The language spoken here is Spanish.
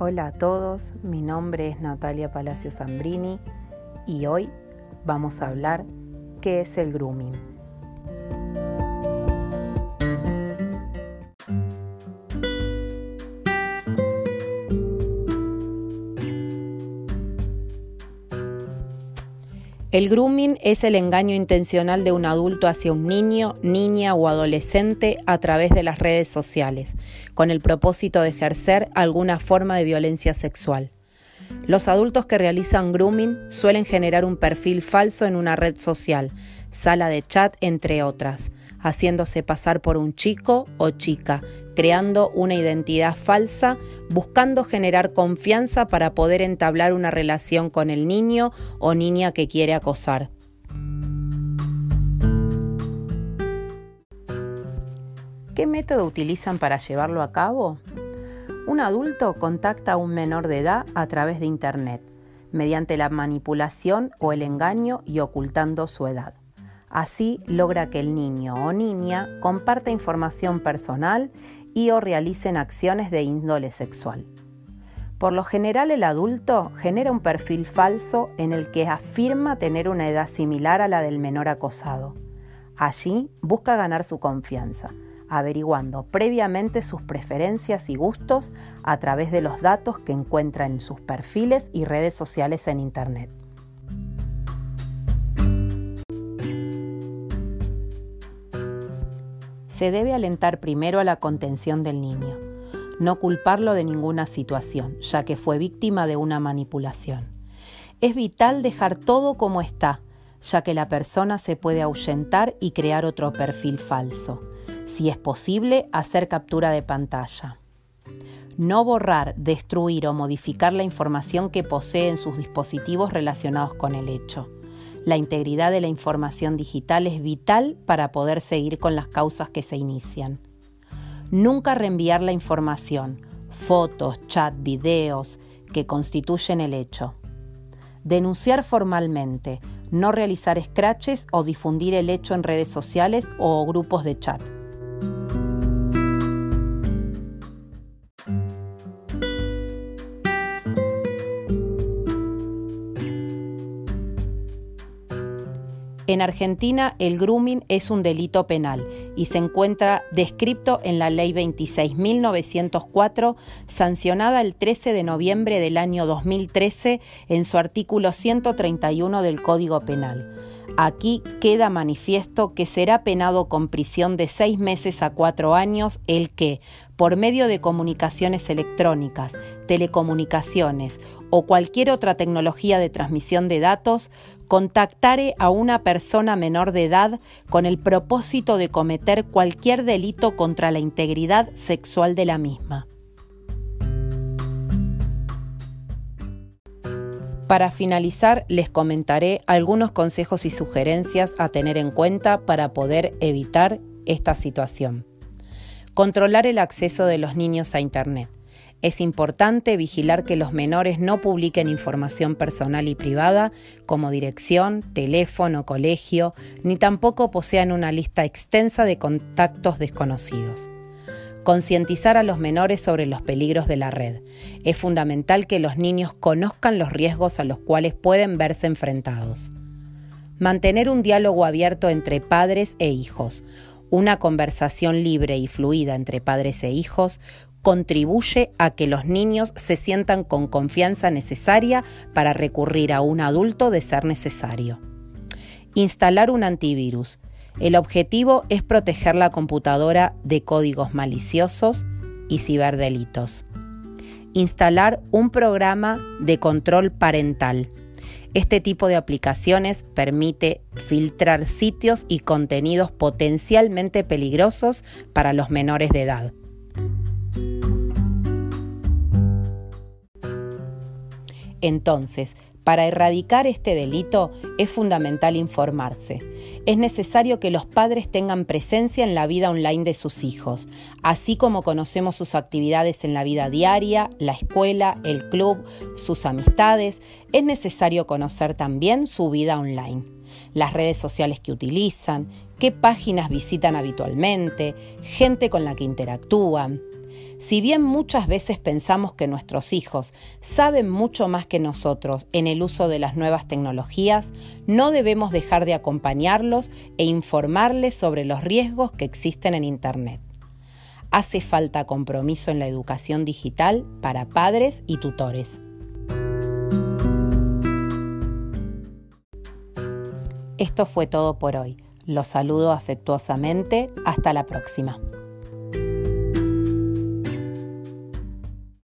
Hola a todos, mi nombre es Natalia Palacio Zambrini y hoy vamos a hablar qué es el grooming. El grooming es el engaño intencional de un adulto hacia un niño, niña o adolescente a través de las redes sociales, con el propósito de ejercer alguna forma de violencia sexual. Los adultos que realizan grooming suelen generar un perfil falso en una red social, sala de chat, entre otras, haciéndose pasar por un chico o chica, creando una identidad falsa, buscando generar confianza para poder entablar una relación con el niño o niña que quiere acosar. ¿Qué método utilizan para llevarlo a cabo? Un adulto contacta a un menor de edad a través de Internet, mediante la manipulación o el engaño y ocultando su edad. Así logra que el niño o niña comparta información personal y o realicen acciones de índole sexual. Por lo general el adulto genera un perfil falso en el que afirma tener una edad similar a la del menor acosado. Allí busca ganar su confianza, averiguando previamente sus preferencias y gustos a través de los datos que encuentra en sus perfiles y redes sociales en Internet. Se debe alentar primero a la contención del niño, no culparlo de ninguna situación, ya que fue víctima de una manipulación. Es vital dejar todo como está, ya que la persona se puede ahuyentar y crear otro perfil falso. Si es posible, hacer captura de pantalla. No borrar, destruir o modificar la información que posee en sus dispositivos relacionados con el hecho. La integridad de la información digital es vital para poder seguir con las causas que se inician. Nunca reenviar la información, fotos, chat, videos que constituyen el hecho. Denunciar formalmente, no realizar scratches o difundir el hecho en redes sociales o grupos de chat. En Argentina, el grooming es un delito penal y se encuentra descrito en la Ley 26.904, sancionada el 13 de noviembre del año 2013 en su artículo 131 del Código Penal. Aquí queda manifiesto que será penado con prisión de seis meses a cuatro años el que, por medio de comunicaciones electrónicas, telecomunicaciones o cualquier otra tecnología de transmisión de datos, contactare a una persona menor de edad con el propósito de cometer cualquier delito contra la integridad sexual de la misma. Para finalizar, les comentaré algunos consejos y sugerencias a tener en cuenta para poder evitar esta situación. Controlar el acceso de los niños a Internet. Es importante vigilar que los menores no publiquen información personal y privada como dirección, teléfono, colegio, ni tampoco posean una lista extensa de contactos desconocidos. Concientizar a los menores sobre los peligros de la red. Es fundamental que los niños conozcan los riesgos a los cuales pueden verse enfrentados. Mantener un diálogo abierto entre padres e hijos. Una conversación libre y fluida entre padres e hijos contribuye a que los niños se sientan con confianza necesaria para recurrir a un adulto de ser necesario. Instalar un antivirus. El objetivo es proteger la computadora de códigos maliciosos y ciberdelitos. Instalar un programa de control parental. Este tipo de aplicaciones permite filtrar sitios y contenidos potencialmente peligrosos para los menores de edad. Entonces, para erradicar este delito es fundamental informarse. Es necesario que los padres tengan presencia en la vida online de sus hijos, así como conocemos sus actividades en la vida diaria, la escuela, el club, sus amistades, es necesario conocer también su vida online, las redes sociales que utilizan, qué páginas visitan habitualmente, gente con la que interactúan. Si bien muchas veces pensamos que nuestros hijos saben mucho más que nosotros en el uso de las nuevas tecnologías, no debemos dejar de acompañarlos e informarles sobre los riesgos que existen en Internet. Hace falta compromiso en la educación digital para padres y tutores. Esto fue todo por hoy. Los saludo afectuosamente. Hasta la próxima.